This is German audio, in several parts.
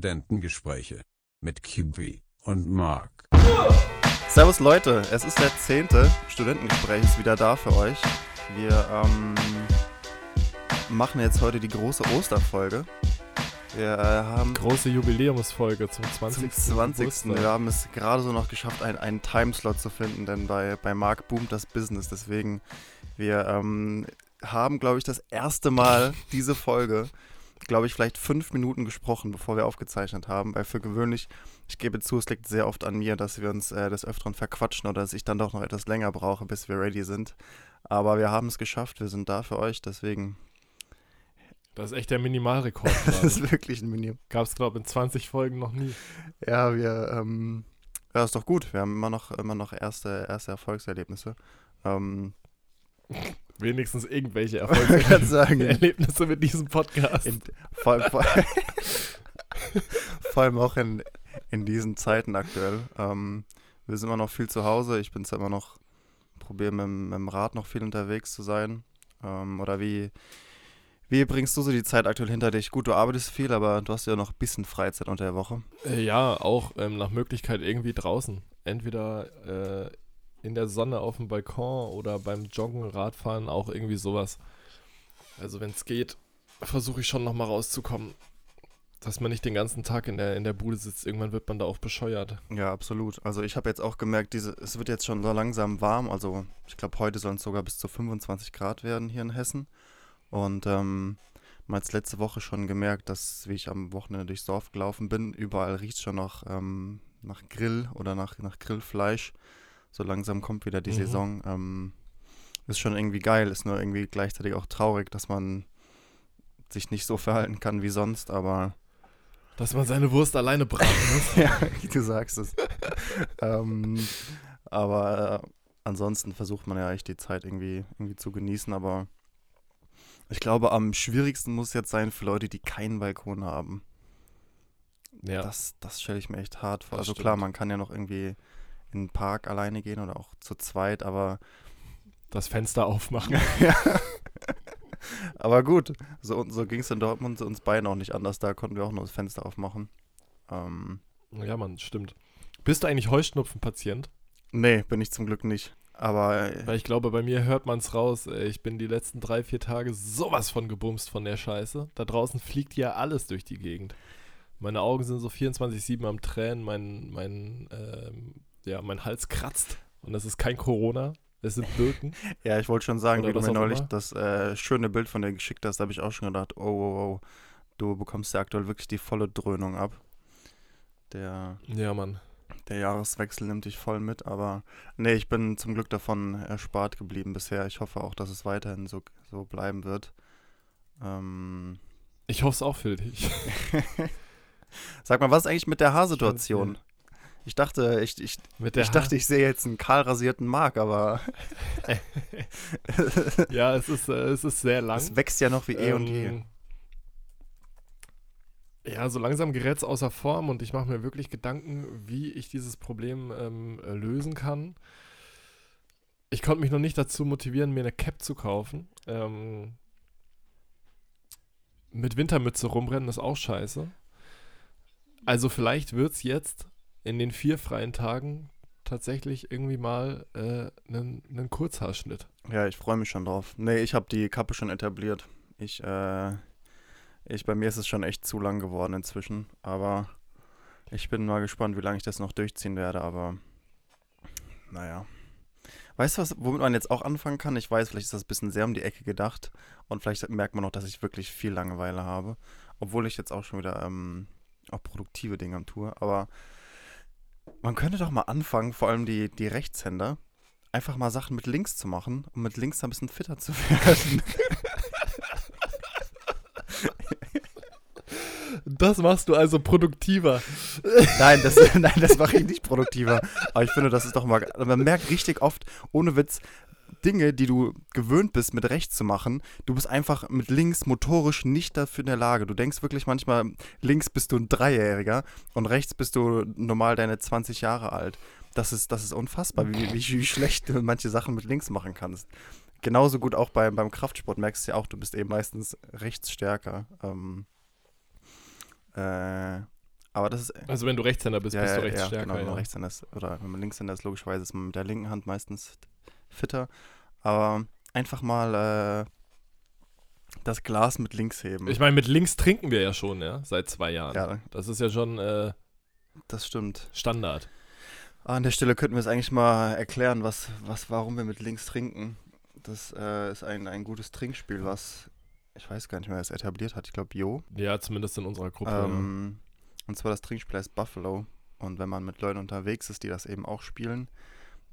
Studentengespräche mit Kiwi und Mark. Servus Leute, es ist der zehnte Studentengespräch ist wieder da für euch. Wir ähm, machen jetzt heute die große Osterfolge. Wir äh, haben Große Jubiläumsfolge zum 20. zum 20. Geburtstag. Wir haben es gerade so noch geschafft, einen, einen Timeslot zu finden, denn bei, bei Marc boomt das Business. Deswegen, wir ähm, haben, glaube ich, das erste Mal diese Folge, glaube ich, vielleicht fünf Minuten gesprochen, bevor wir aufgezeichnet haben. Weil für gewöhnlich, ich gebe zu, es liegt sehr oft an mir, dass wir uns äh, des Öfteren verquatschen oder dass ich dann doch noch etwas länger brauche, bis wir ready sind. Aber wir haben es geschafft, wir sind da für euch, deswegen, Das ist echt der Minimalrekord. das ist wirklich ein Minimum. Gab es, glaube ich, in 20 Folgen noch nie. Ja, wir, ähm, ja, ist doch gut. Wir haben immer noch, immer noch erste, erste Erfolgserlebnisse. Ähm, Wenigstens irgendwelche ich kann Erfolge. sagen, Erlebnisse mit diesem Podcast. in, vor, allem- vor, vor allem auch in, in diesen Zeiten aktuell. Ähm, wir sind immer noch viel zu Hause. Ich bin zwar immer noch, probiere mit, dem- mit dem Rad noch viel unterwegs zu sein. Ähm, oder wie, wie bringst du so die Zeit aktuell hinter dich? Gut, du arbeitest viel, aber du hast ja noch ein bisschen Freizeit unter der Woche. Äh, ja, auch ähm, nach Möglichkeit irgendwie draußen. Entweder äh, in der Sonne auf dem Balkon oder beim Joggen, Radfahren, auch irgendwie sowas. Also wenn es geht, versuche ich schon nochmal rauszukommen. Dass man nicht den ganzen Tag in der, in der Bude sitzt. Irgendwann wird man da auch bescheuert. Ja, absolut. Also ich habe jetzt auch gemerkt, diese, es wird jetzt schon so langsam warm. Also ich glaube, heute sollen es sogar bis zu 25 Grad werden hier in Hessen. Und ähm, mal jetzt letzte Woche schon gemerkt, dass, wie ich am Wochenende durchs Dorf gelaufen bin, überall riecht schon noch ähm, nach Grill oder nach, nach Grillfleisch. So langsam kommt wieder die Mhm. Saison. Ähm, ist schon irgendwie geil, ist nur irgendwie gleichzeitig auch traurig, dass man sich nicht so verhalten kann wie sonst, aber Dass man seine Wurst alleine braten muss. ja, du sagst es. ähm, aber äh, ansonsten versucht man ja echt die Zeit irgendwie, irgendwie zu genießen. Aber ich glaube, am schwierigsten muss jetzt sein für Leute, die keinen Balkon haben. ja. Das, das stelle ich mir echt hart vor. Das also klar, stimmt. man kann ja noch irgendwie in den Park alleine gehen oder auch zu zweit, aber das Fenster aufmachen. ja. aber gut, so, so ging es in Dortmund uns beiden auch nicht anders. Da konnten wir auch nur das Fenster aufmachen. Ähm, Ja, Mann, stimmt. Bist du eigentlich Heuschnupfenpatient? nee, bin ich zum Glück nicht. Aber äh, Weil ich glaube, bei mir hört man es raus. ey. Ich bin die letzten drei, vier Tage sowas von gebumst von der Scheiße. Da draußen fliegt ja alles durch die Gegend. Meine Augen sind so 24-7 am Tränen, mein, mein, ähm, ja, mein Hals kratzt. Und das ist kein Corona, es sind Birken. Ja, ich wollte schon sagen, Oder wie du mir neulich immer. das äh, schöne Bild von dir geschickt hast, da habe ich auch schon gedacht, oh, oh, oh, du bekommst ja aktuell wirklich die volle Dröhnung ab. Der, Ja, Mann. der Jahreswechsel nimmt dich voll mit, aber nee, ich bin zum Glück davon erspart geblieben bisher. Ich hoffe auch, dass es weiterhin so, so bleiben wird. Ähm, Ich hoffe es auch für dich. sag mal, was ist eigentlich mit der Haarsituation? Ich dachte, ich, ich, ich dachte, ich sehe jetzt einen kahl rasierten Mark, aber ja, es ist, äh, es ist sehr lang. es wächst ja noch wie eh und je. Ähm, Ja, so langsam gerät es außer Form und ich mache mir wirklich Gedanken, wie ich dieses Problem ähm, äh, lösen kann. Ich konnte mich noch nicht dazu motivieren, mir eine Cap zu kaufen. Ähm, mit Wintermütze rumrennen ist auch scheiße. Also vielleicht wird es jetzt in den vier freien Tagen tatsächlich irgendwie mal äh, einen einen Kurzhaarschnitt. Ja, ich freue mich schon drauf. Nee, ich habe die Kappe schon etabliert. Ich, äh, ich, bei mir ist es schon echt zu lang geworden inzwischen. Aber ich bin mal gespannt, wie lange ich das noch durchziehen werde. Aber naja. Weißt du, was, womit man jetzt auch anfangen kann? Ich weiß, vielleicht ist das ein bisschen sehr um die Ecke gedacht. Und vielleicht merkt man noch, dass ich wirklich viel Langeweile habe. Obwohl ich jetzt auch schon wieder ähm, auch produktive Dinge am tue. Aber man könnte doch mal anfangen, vor allem die, die Rechtshänder, einfach mal Sachen mit links zu machen, um mit links ein bisschen fitter zu werden. Das machst du also produktiver. nein, das, nein, das mache ich nicht produktiver. Aber ich finde, das ist doch mal. Man merkt richtig oft, ohne Witz, Dinge, die du gewöhnt bist, mit rechts zu machen, du bist einfach mit links motorisch nicht dafür in der Lage. Du denkst wirklich manchmal, links bist du ein Dreijähriger und rechts bist du normal deine 20 Jahre alt. Das ist, das ist unfassbar, wie, wie, wie schlecht du manche Sachen mit links machen kannst. Genauso gut auch beim, beim Kraftsport merkst du ja auch, du bist eben meistens rechts stärker. Ähm, äh, Aber das ist. Also wenn du Rechtshänder bist, ja, bist ja, du ja, Rechtsstärker. genau, wenn man ja. Rechtshänder ist, oder wenn man Linkshänder ist, logischerweise ist man mit der linken Hand meistens fitter. Aber einfach mal äh, das Glas mit links heben. Ich meine, mit links trinken wir ja schon, ja, seit zwei Jahren. ja, Das ist ja schon äh, das stimmt. Standard. Ah, an der Stelle könnten wir es eigentlich mal erklären, was, was, warum wir mit links trinken. Das äh, ist ein, ein gutes Trinkspiel, was ich weiß gar nicht mehr, wer es etabliert hat. Ich glaube, Jo. Ja, zumindest in unserer Gruppe. Ähm, und zwar das Trinkspiel heißt Buffalo. Und wenn man mit Leuten unterwegs ist, die das eben auch spielen,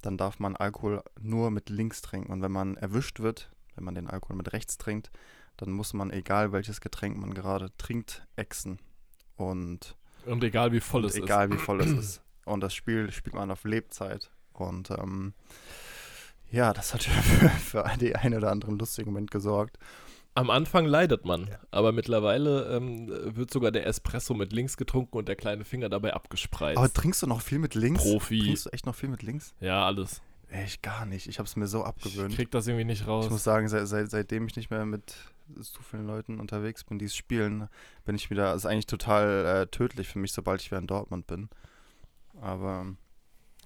dann darf man Alkohol nur mit links trinken. Und wenn man erwischt wird, wenn man den Alkohol mit rechts trinkt, dann muss man, egal welches Getränk man gerade trinkt, exen. Und. Und egal wie voll es egal wie voll es ist. Und das Spiel spielt man auf Lebzeit. Und ähm, ja, das hat für, für die ein oder anderen lustigen Moment gesorgt. Am Anfang leidet man, aber mittlerweile ähm, wird sogar der Espresso mit links getrunken und der kleine Finger dabei abgespreizt. Aber trinkst du noch viel mit links? Profi. Trinkst du echt noch viel mit links? Ja, alles. Echt gar nicht. Ich habe es mir so Ich abgewöhnt. krieg das irgendwie nicht raus. Ich muss sagen, seit, seit, seitdem ich nicht mehr mit so vielen Leuten unterwegs bin, die es spielen, bin ich wieder, ist eigentlich total äh, tödlich für mich, sobald ich wieder in Dortmund bin. Aber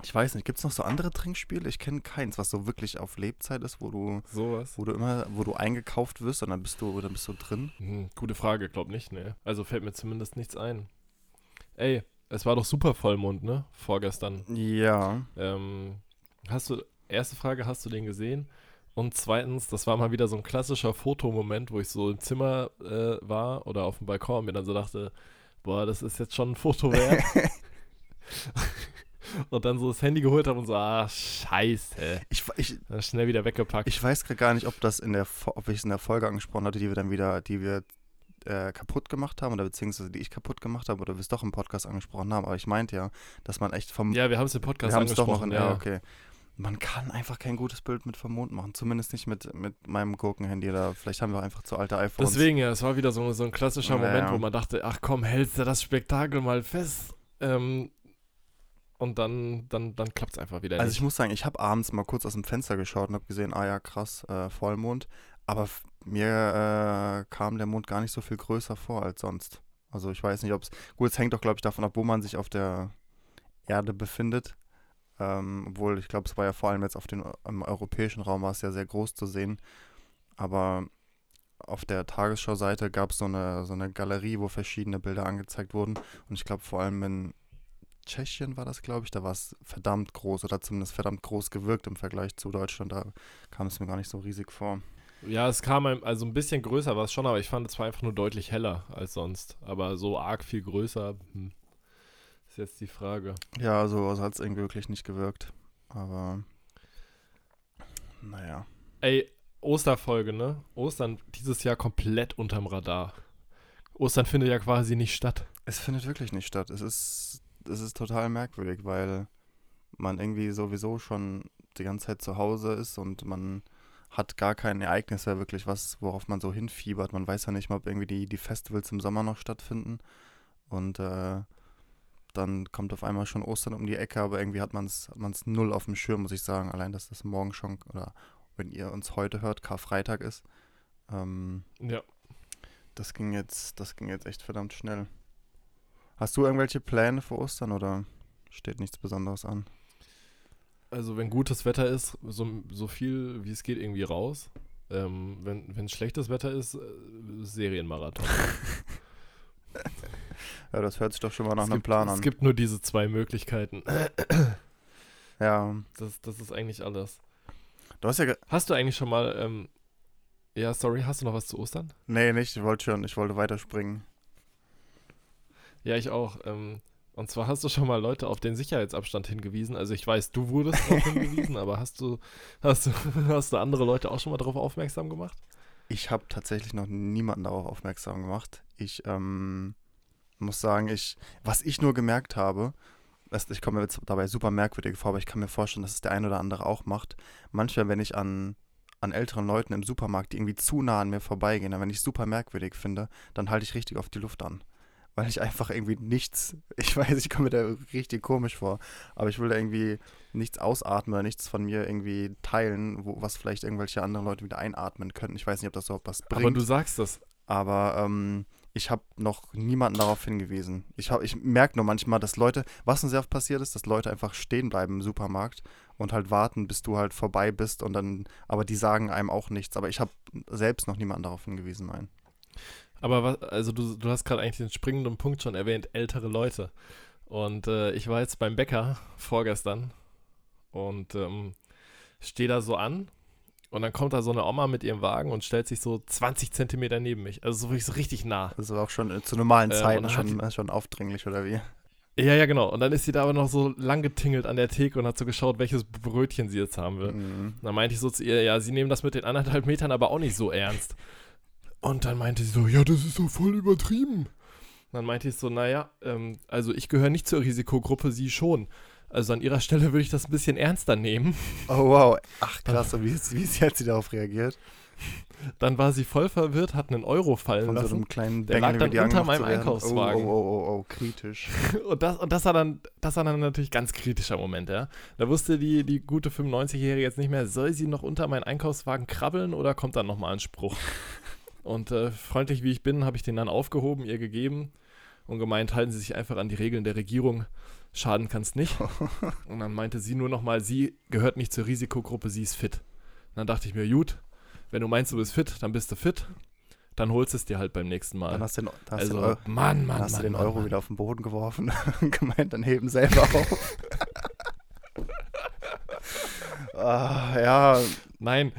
ich weiß nicht, gibt es noch so andere Trinkspiele? Ich kenne keins, was so wirklich auf Lebzeit ist, wo du, Sowas. wo du immer, wo du eingekauft wirst und dann bist du, dann bist du drin. Hm, gute Frage, glaub nicht, ne. Also fällt mir zumindest nichts ein. Ey, es war doch super Vollmond, ne? Vorgestern. Ja. Ähm, hast du, erste Frage, hast du den gesehen? Und zweitens, das war mal wieder so ein klassischer Fotomoment, wo ich so im Zimmer äh, war oder auf dem Balkon und mir dann so dachte, boah, das ist jetzt schon ein Foto wert. und dann so das Handy geholt habe und so, ah, scheiße. Ich, ich, Dann schnell wieder weggepackt. ich weiß gerade gar nicht, ob das in der, ob ich es in der Folge angesprochen hatte, die wir dann wieder, die wir äh, kaputt gemacht haben oder beziehungsweise die ich kaputt gemacht habe oder wir es doch im Podcast angesprochen haben. Aber ich meinte ja, dass man echt vom ja, wir haben es im Podcast Wir es doch angesprochen. noch in, ja, okay. Man kann einfach kein gutes Bild mit vom Mond machen. Zumindest nicht mit, mit meinem Gurkenhandy. Oder vielleicht haben wir einfach zu alte iPhones. Deswegen, ja, es war wieder so, so ein klassischer Ja, Moment, ja. wo man dachte, ach komm, hältst du das Spektakel mal fest. Ähm, und dann, dann, dann klappt es einfach wieder Also ich nicht. muss sagen, ich habe abends mal kurz aus dem Fenster geschaut und habe gesehen, ah ja, krass, äh, Vollmond. Aber mir äh, kam der Mond gar nicht so viel größer vor als sonst. Also ich weiß nicht, ob es... Gut, es hängt doch, glaube ich, davon ab, wo man sich auf der Erde befindet. Ähm, obwohl, ich glaube, es war ja vor allem jetzt auf den im europäischen Raum war es ja sehr groß zu sehen. Aber auf der Tagesschau-Seite gab es so eine, so eine Galerie, wo verschiedene Bilder angezeigt wurden. Und ich glaube, vor allem in Tschechien war das, glaube ich, da war es verdammt groß oder zumindest verdammt groß gewirkt im Vergleich zu Deutschland. Da kam es mir gar nicht so riesig vor. Ja, es kam einem, also ein bisschen größer war es schon, aber ich fand es war einfach nur deutlich heller als sonst. Aber so arg viel größer, hm, ist jetzt die Frage. Ja, so also hat es irgendwie wirklich nicht gewirkt. Aber naja. Ey, Osterfolge, ne? Ostern dieses Jahr komplett unterm Radar. Ostern findet ja quasi nicht statt. Es findet wirklich nicht statt. Es ist, es ist total merkwürdig, weil man irgendwie sowieso schon die ganze Zeit zu Hause ist und man hat gar kein Ereignis mehr wirklich, was, worauf man so hinfiebert. Man weiß ja nicht mal, ob irgendwie die, die Festivals im Sommer noch stattfinden. Und äh, dann kommt auf einmal schon Ostern um die Ecke, aber irgendwie hat man es hat man's null auf dem Schirm, muss ich sagen. Allein, dass das morgen schon, oder wenn ihr uns heute hört, Karfreitag ist. Ähm, Ja. das ging jetzt, das ging jetzt echt verdammt schnell. Hast du irgendwelche Pläne für Ostern oder steht nichts Besonderes an? Also wenn gutes Wetter ist, so, so viel wie es geht irgendwie raus. Ähm, wenn wenn schlechtes Wetter ist, äh, Serienmarathon. Ja, das hört sich doch schon mal nach es einem gibt, Plan Es an. gibt nur diese zwei Möglichkeiten. Ja, Das, das ist eigentlich alles. du hast ja. Hast du eigentlich schon mal, ähm, ja, sorry, hast du noch was zu Ostern? Nee, nicht, ich wollte schon, ich wollte weiterspringen. Ja, ich auch. Ähm, und zwar hast du schon mal Leute auf den Sicherheitsabstand hingewiesen. Also ich weiß, du wurdest darauf hingewiesen, aber hast du, hast du, hast du andere Leute auch schon mal darauf aufmerksam gemacht? Ich habe tatsächlich noch niemanden darauf aufmerksam gemacht. Ich ähm, muss sagen, ich, was ich nur gemerkt habe, ich komme mir jetzt dabei super merkwürdig vor, aber ich kann mir vorstellen, dass es der ein oder andere auch macht. Manchmal, wenn ich an, an älteren Leuten im Supermarkt, die irgendwie zu nah an mir vorbeigehen, dann wenn ich es super merkwürdig finde, dann halte ich richtig auf die Luft an. Weil ich einfach irgendwie nichts, ich weiß, ich komme mir da richtig komisch vor, aber ich will da irgendwie nichts ausatmen oder nichts von mir irgendwie teilen, wo, was vielleicht irgendwelche anderen Leute wieder einatmen könnten. Ich weiß nicht, ob das so was bringt. Aber du sagst das. Aber ähm, ich habe noch niemanden darauf hingewiesen. Ich, hab- ich merke nur manchmal, dass Leute, was uns sehr oft passiert ist, dass Leute einfach stehen bleiben im Supermarkt und halt warten, bis du halt vorbei bist und dann, aber die sagen einem auch nichts. Aber ich habe selbst noch niemanden darauf hingewiesen, nein. Aber was, also du, du hast gerade eigentlich den springenden Punkt schon erwähnt, ältere Leute. Und äh, ich war jetzt beim Bäcker vorgestern und ähm, stehe da so an und dann kommt da so eine Oma mit ihrem Wagen und stellt sich so 20 Zentimeter neben mich. Also so wirklich so richtig nah. Das ist auch schon äh, zu normalen Äh, und Zeiten hat schon, schon aufdringlich, oder wie? Ja, ja, genau. Und dann ist sie da aber noch so lang getingelt an der Theke und hat so geschaut, welches Brötchen sie jetzt haben will. Mhm. Dann meinte ich so zu ihr, ja, sie nehmen das mit den anderthalb Metern aber auch nicht so ernst. Und dann meinte sie so, ja, das ist doch voll übertrieben. Dann meinte ich so, naja, ähm, also ich gehöre nicht zur Risikogruppe, sie schon. Also an ihrer Stelle würde ich das ein bisschen ernster nehmen. Oh wow, ach krass, und wie, ist- wie ist- hat sie darauf reagiert? Dann war sie voll verwirrt, hat einen Euro fallen Von so lassen. einem kleinen Der lag dann unter meinem? Einkaufswagen. Oh, oh, oh, oh, oh, kritisch. Und das, und das war dann, das war dann natürlich ganz kritischer Moment, ja. Da wusste die, die gute 95-Jährige jetzt nicht mehr, soll sie noch unter meinen Einkaufswagen krabbeln oder kommt dann nochmal ein Spruch? Und äh, freundlich wie ich bin, habe ich den dann aufgehoben, ihr gegeben und gemeint, halten Sie sich einfach an die Regeln der Regierung. Schaden kann es nicht. Und dann meinte sie nur nochmal, sie gehört nicht zur Risikogruppe, sie ist fit. Und dann dachte ich mir, gut, wenn du meinst, du bist fit, dann bist du fit. Dann holst es dir halt beim nächsten Mal. Dann hast du den, hast also, du den, Eu Mann, Mann, dann hast Mann, du den Mann, Euro Mann. wieder auf den Boden geworfen und gemeint, dann heben selber auf. ah, ja, Nein,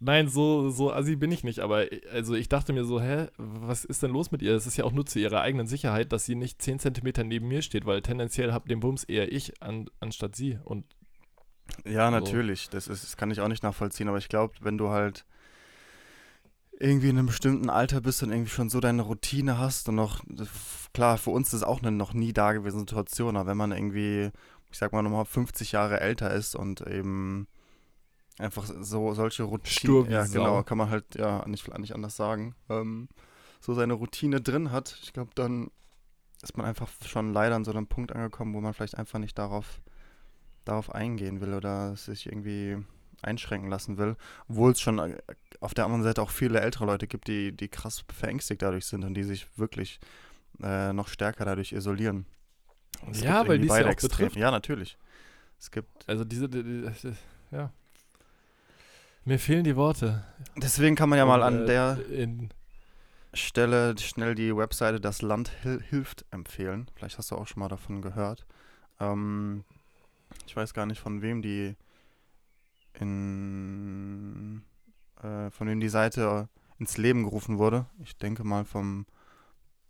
nein, so, so assi bin ich nicht. Aber äh, also ich dachte mir so, hä, was ist denn los mit ihr? Es ist ja auch nur zu ihrer eigenen Sicherheit, dass sie nicht 10 Zentimeter neben mir steht, weil tendenziell hab den Bums eher ich an, anstatt sie. Und ja, So. natürlich. Das, ist, das kann ich auch nicht nachvollziehen. Aber ich glaube, wenn du halt irgendwie in einem bestimmten Alter bist und irgendwie schon so deine Routine hast und noch, klar, für uns ist es auch eine noch nie dagewesene Situation, aber wenn man irgendwie, ich sag mal nochmal 50 Jahre älter ist und eben einfach so solche Routinen, ja Sau. genau, kann man halt ja nicht, nicht anders sagen, ähm, so seine Routine drin hat, ich glaube, dann ist man einfach schon leider an so einem Punkt angekommen, wo man vielleicht einfach nicht darauf, darauf eingehen will oder sich irgendwie einschränken lassen will, obwohl es schon äh, auf der anderen Seite auch viele ältere Leute gibt, die, die krass verängstigt dadurch sind und die sich wirklich äh, noch stärker dadurch isolieren. Ja, weil die es ja beide auch betrifft. Ja, natürlich. Es gibt also diese, die, die, die, ja. Mir fehlen die Worte. deswegen kann man ja mal Und, an äh, der In, Stelle schnell die Webseite Das Land Hil hilft empfehlen. Vielleicht hast du auch schon mal davon gehört. Ähm, ich weiß gar nicht, von wem die in äh, von wem die Seite ins Leben gerufen wurde. Ich denke mal vom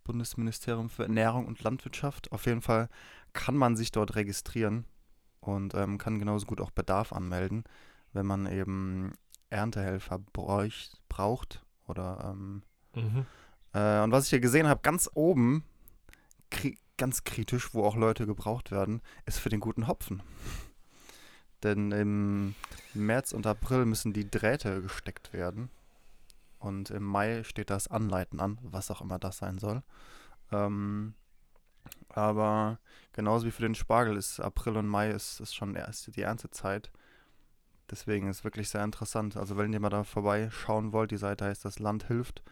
Bundesministerium für Ernährung und Landwirtschaft. Auf jeden Fall kann man sich dort registrieren und ähm, kann genauso gut auch Bedarf anmelden, wenn man eben Erntehelfer bräuch, braucht oder ähm, mhm. äh, und was ich hier gesehen habe, ganz oben, kri ganz kritisch, wo auch Leute gebraucht werden, ist für den guten Hopfen. Denn im März und April müssen die Drähte gesteckt werden. Und im Mai steht das Anleiten an, was auch immer das sein soll. Ähm, aber genauso wie für den Spargel ist April und Mai ist, ist schon erst die Erntezeit. Deswegen ist wirklich sehr interessant. Also wenn ihr mal da vorbeischauen wollt, die Seite heißt Das Land hilft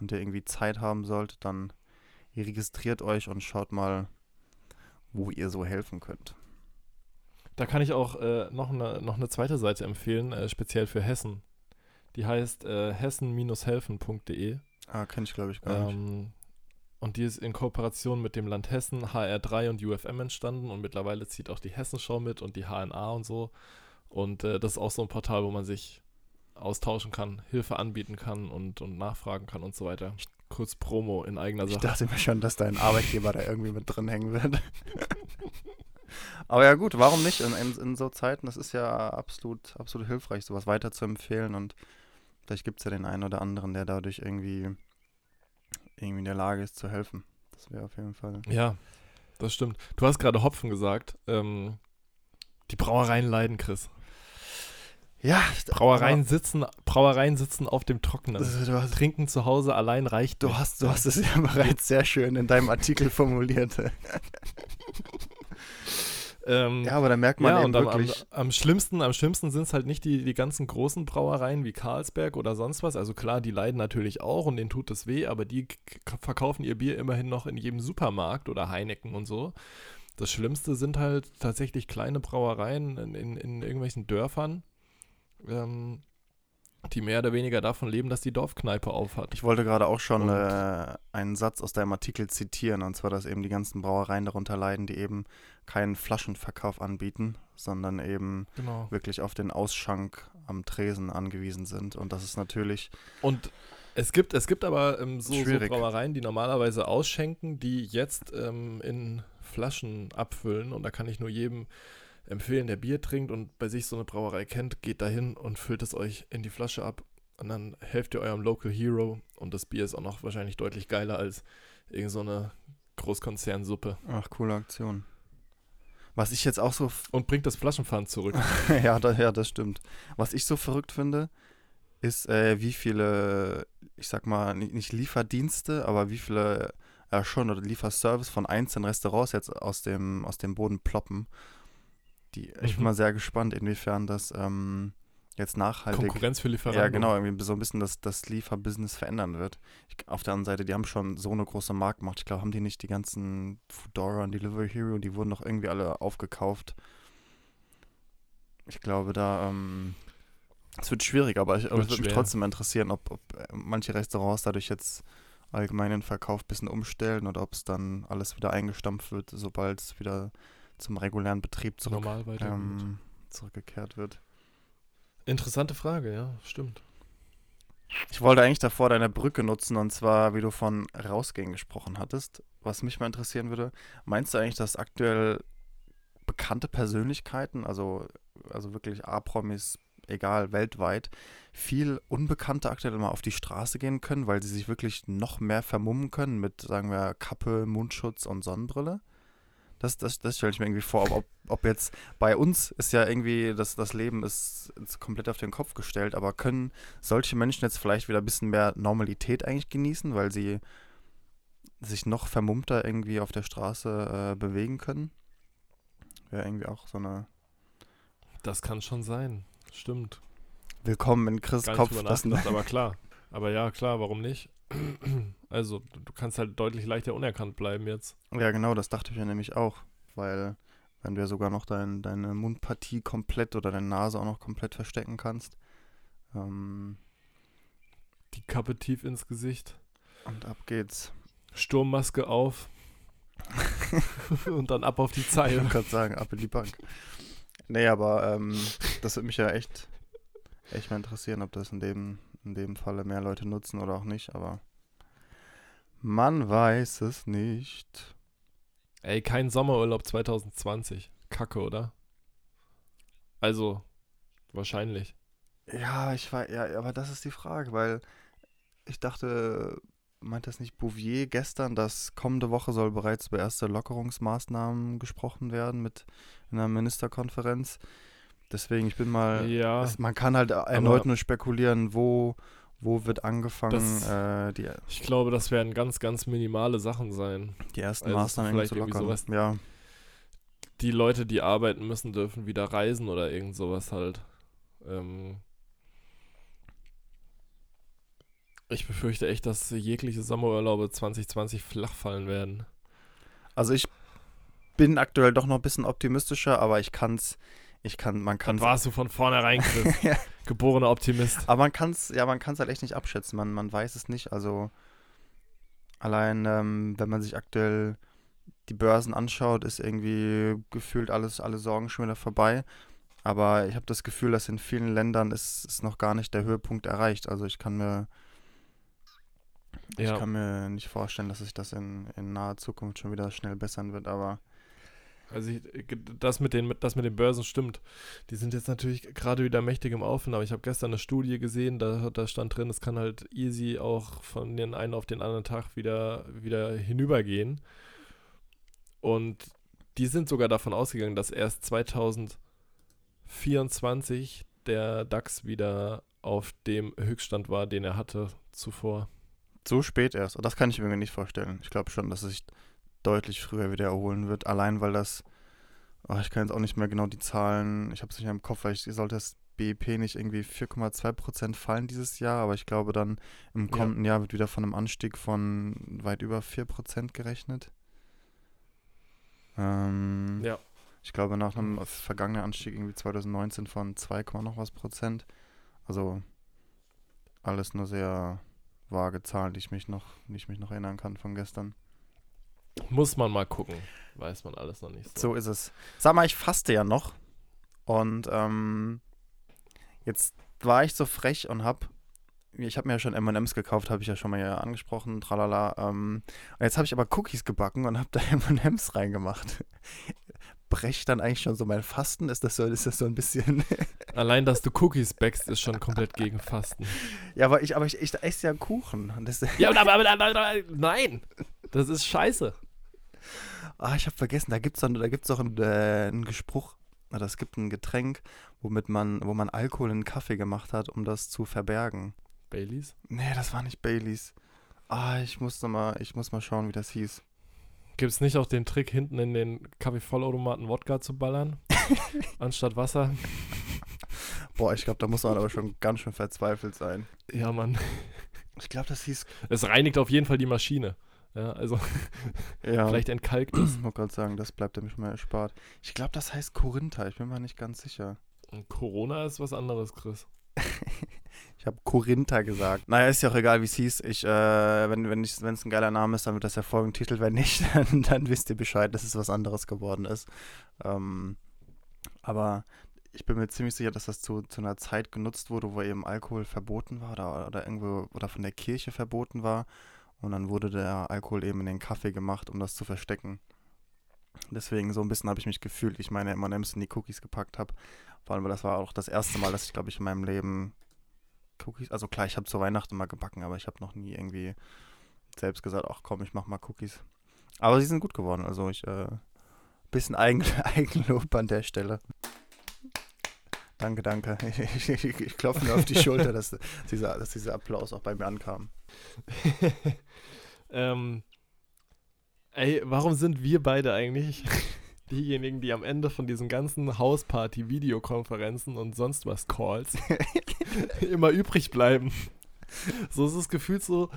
und ihr irgendwie Zeit haben sollt, dann registriert euch und schaut mal, wo ihr so helfen könnt. Da kann ich auch äh, noch, eine, noch eine zweite Seite empfehlen, äh, speziell für Hessen. Die heißt äh, hessen-helfen.de. Ah, kenne ich glaube ich gar nicht. Ähm, und die ist in Kooperation mit dem Land Hessen, HR3 und UFM entstanden und mittlerweile zieht auch die Hessenschau mit und die HNA und so. Und äh, das ist auch so ein Portal, wo man sich austauschen kann, Hilfe anbieten kann und, und nachfragen kann und so weiter. Kurz Promo in eigener Ich Sache. dachte mir schon, dass dein Arbeitgeber da irgendwie mit drin hängen wird. Aber ja gut, warum nicht? In, in, in so Zeiten, das ist ja absolut, absolut hilfreich, sowas weiter zu empfehlen und vielleicht gibt es ja den einen oder anderen, der dadurch irgendwie, irgendwie in der Lage ist zu helfen. Das wäre auf jeden Fall. Ja, das stimmt. Du hast gerade Hopfen gesagt. Ähm, die Brauereien leiden, Chris. Ja, Brauereien sitzen, Brauereien sitzen auf dem Trockenen. hast, Trinken zu Hause allein reicht du, nicht. hast, du hast es ja bereits sehr schön in deinem Artikel formuliert. Ähm, Ja, aber da merkt man ja, eben und am, am, wirklich. am schlimmsten, am schlimmsten sind es halt nicht die, die ganzen großen Brauereien wie Carlsberg oder sonst was. Also klar, die leiden natürlich auch und denen tut es weh, aber die verkaufen ihr Bier immerhin noch in jedem Supermarkt oder Heineken und so. Das Schlimmste sind halt tatsächlich kleine Brauereien in, in, in irgendwelchen Dörfern, ähm, die mehr oder weniger davon leben, dass die Dorfkneipe aufhat. Ich wollte gerade auch schon äh, einen Satz aus deinem Artikel zitieren, und zwar, dass eben die ganzen Brauereien darunter leiden, die eben keinen Flaschenverkauf anbieten, sondern eben Genau. wirklich auf den Ausschank am Tresen angewiesen sind. Und das ist natürlich, Und es gibt, es gibt aber ähm, so, so. Brauereien, die normalerweise ausschenken, die jetzt ähm, in Flaschen abfüllen. Und da kann ich nur jedem empfehlen, der Bier trinkt und bei sich so eine Brauerei kennt, geht dahin und füllt es euch in die Flasche ab. Und dann helft ihr eurem Local Hero. Und das Bier ist auch noch wahrscheinlich deutlich geiler als irgend so eine Großkonzernsuppe. ach, coole Aktion. Was ich jetzt auch so Und bringt das Flaschenpfand zurück. ja, da, ja, das stimmt. Was ich so verrückt finde, ist, äh, wie viele, ich sag mal, ni- nicht Lieferdienste, aber wie viele äh, schon oder Lieferservice von einzelnen Restaurants jetzt aus dem, aus dem Boden ploppen. Die, ich bin Mhm. mal sehr gespannt, inwiefern das ähm, jetzt nachhaltig. Konkurrenz für Lieferanten. Ja, genau, irgendwie so ein bisschen das, das Lieferbusiness verändern wird. Ich, auf der anderen Seite, die haben schon so eine große Marktmacht. Ich glaube, haben die nicht die ganzen Foodora und Delivery Hero, die wurden doch irgendwie alle aufgekauft. Ich glaube, da, ähm, es wird schwierig, aber ich, aber es würde mich trotzdem interessieren, ob, ob äh, manche Restaurants dadurch jetzt allgemein den Verkauf ein bisschen umstellen oder ob es dann alles wieder eingestampft wird, sobald es wieder zum regulären Betrieb zurück, ähm, zurückgekehrt wird. Interessante Frage, ja, stimmt. Ich wollte eigentlich davor deine Brücke nutzen und zwar, wie du von rausgehen gesprochen hattest. Was mich mal interessieren würde, meinst du eigentlich, dass aktuell bekannte Persönlichkeiten, also, also wirklich A-Promis, egal, weltweit, viel Unbekannte aktuell mal auf die Straße gehen können, weil sie sich wirklich noch mehr vermummen können mit, sagen wir, Kappe, Mundschutz und Sonnenbrille? Das, das, das stelle ich mir irgendwie vor. Ob, ob, jetzt bei uns ist ja irgendwie, das, das Leben ist, ist komplett auf den Kopf gestellt, aber können solche Menschen jetzt vielleicht wieder ein bisschen mehr Normalität eigentlich genießen, weil sie sich noch vermummter irgendwie auf der Straße äh, bewegen können? Wäre irgendwie auch so eine Das kann schon sein. Stimmt. Willkommen in Chris Kopf. Das, nachgedacht, aber klar. Aber ja, klar, warum nicht? Also, du kannst halt deutlich leichter unerkannt bleiben jetzt. ja, genau, das dachte ich mir nämlich auch, weil wenn du ja sogar noch dein, deine Mundpartie komplett oder deine Nase auch noch komplett verstecken kannst. Ähm, Die Kappe tief ins Gesicht, und ab geht's. Sturmmaske auf und dann ab auf die Ich Zeile. wollte gerade sagen, ab in die Bank. Nee, aber ähm, das würde mich ja echt, echt mal interessieren, ob das in dem, in dem Falle mehr Leute nutzen oder auch nicht, aber man weiß es nicht. Ey, kein Sommerurlaub 2020. Kacke, oder? Also, wahrscheinlich. Ja, ich war, ja, aber das ist die Frage, weil ich dachte, meint das nicht Bouvier gestern, dass kommende Woche soll bereits über erste Lockerungsmaßnahmen gesprochen werden mit einer Ministerkonferenz. Deswegen, ich bin mal, Ja, es, man kann halt erneut nur spekulieren, wo, wo wird angefangen, Das- äh, die, ich glaube, das werden ganz, ganz minimale Sachen sein. die ersten Also, Maßnahmen vielleicht zu lockern. sowas- Ja, Die Leute, die arbeiten müssen, dürfen wieder reisen oder irgend sowas halt. Ähm ich befürchte echt, dass jegliche Sommerurlaube 2020 flach fallen werden. also ich bin aktuell doch noch ein bisschen optimistischer, aber ich kann's, ich kann, man kann Dann warst du von vornherein, Chris. Ja. Geborener Optimist. Aber man kann es, ja, man kann es halt echt nicht abschätzen. Man, man weiß es nicht. Also allein, ähm, wenn man sich aktuell die Börsen anschaut, ist irgendwie gefühlt alles, alle Sorgen schon wieder vorbei. Aber ich habe das Gefühl, dass in vielen Ländern ist, ist noch gar nicht der Höhepunkt erreicht. Also ich kann mir, Ja. ich kann mir nicht vorstellen, dass sich das in, in naher Zukunft schon wieder schnell bessern wird. Aber Also ich, das, mit den, das mit den Börsen stimmt. Die sind jetzt natürlich gerade wieder mächtig im Auf und aber ich habe gestern eine Studie gesehen, da, da stand drin, es kann halt easy auch von den einen auf den anderen Tag wieder, wieder hinübergehen. Und die sind sogar davon ausgegangen, dass erst 2024 der DAX wieder auf dem Höchststand war, den er hatte zuvor. so spät erst. Das kann ich mir nicht vorstellen. Ich glaube schon, dass es sich deutlich früher wieder erholen wird. Allein weil das Oh, ich kann jetzt auch nicht mehr genau die Zahlen. Ich habe es nicht mehr im Kopf, weil ich sollte das BIP nicht irgendwie 4,2% fallen dieses Jahr, aber ich glaube dann im Ja. kommenden Jahr wird wieder von einem Anstieg von weit über 4% gerechnet. Ähm, Ja. Ich glaube nach einem vergangenen Anstieg irgendwie 2019 von 2, Komma noch was Prozent. Also alles nur sehr vage Zahlen, die ich mich noch, die ich mich noch erinnern kann von gestern. Muss man mal gucken. Weiß man alles noch nicht so. So ist es. Sag mal, ich faste ja noch. Und ähm, jetzt war ich so frech und hab. Ich habe mir ja schon M&M's gekauft, habe ich ja schon mal ja angesprochen, tralala. Ähm, und jetzt habe ich aber Cookies gebacken und habe da M&M's reingemacht. Brecht dann eigentlich schon so mein Fasten? Ist das so, ist das so ein bisschen... Allein, dass du Cookies backst, ist schon komplett gegen Fasten. ja, aber ich, aber ich, ich esse ja Kuchen. Ja, aber, aber, aber, aber, aber nein! Das ist scheiße. Ah, ich habe vergessen, da gibt's dann, da gibt's doch einen, äh, einen Gespruch, oder es gibt ein Getränk, womit man, wo man Alkohol in Kaffee gemacht hat, um das zu verbergen. Baileys? Nee, das war nicht Baileys. Ah, ich muss noch mal, ich muss mal schauen, wie das hieß. Gibt es nicht auch den Trick, hinten in den Kaffeevollautomaten Wodka zu ballern? anstatt Wasser? Boah, ich glaube, da muss man aber schon ganz schön verzweifelt sein. Ja, Mann. Ich glaube, das hieß. Es reinigt auf jeden Fall die Maschine. Ja, also Ja. vielleicht entkalkt es. Ich wollte gerade sagen, das bleibt nämlich mal erspart. Ich glaube, das heißt Korintha, ich bin mir nicht ganz sicher. Corona ist was anderes, Chris. Ich habe Korintha gesagt. Naja, ist ja auch egal, wie es hieß. Ich, äh, wenn wenn es ein geiler Name ist, dann wird das ja Folgentitel. Wenn nicht, dann, dann wisst ihr Bescheid, dass es was anderes geworden ist. Ähm, aber ich bin mir ziemlich sicher, dass das zu, zu einer Zeit genutzt wurde, wo eben Alkohol verboten war oder, oder irgendwo oder von der Kirche verboten war. Und dann wurde der Alkohol eben in den Kaffee gemacht, um das zu verstecken. Deswegen so ein bisschen habe ich mich gefühlt, ich meine M&M's in die Cookies gepackt habe. Vor allem, weil das war auch das erste Mal, dass ich, glaube ich, in meinem Leben Cookies, also klar, ich habe zu Weihnachten mal gebacken, aber ich habe noch nie irgendwie selbst gesagt, ach komm, ich mach mal Cookies. Aber sie sind gut geworden, also ich, äh, bisschen Eigen, Eigenlob an der Stelle. Danke, danke. Ich, ich, ich, klopfe mir auf die Schulter, dass dieser, dass dieser Applaus auch bei mir ankam. ähm, ey, warum sind wir beide eigentlich diejenigen, die am Ende von diesen ganzen Hausparty-Videokonferenzen und sonst was Calls immer übrig bleiben? So ist es gefühlt so,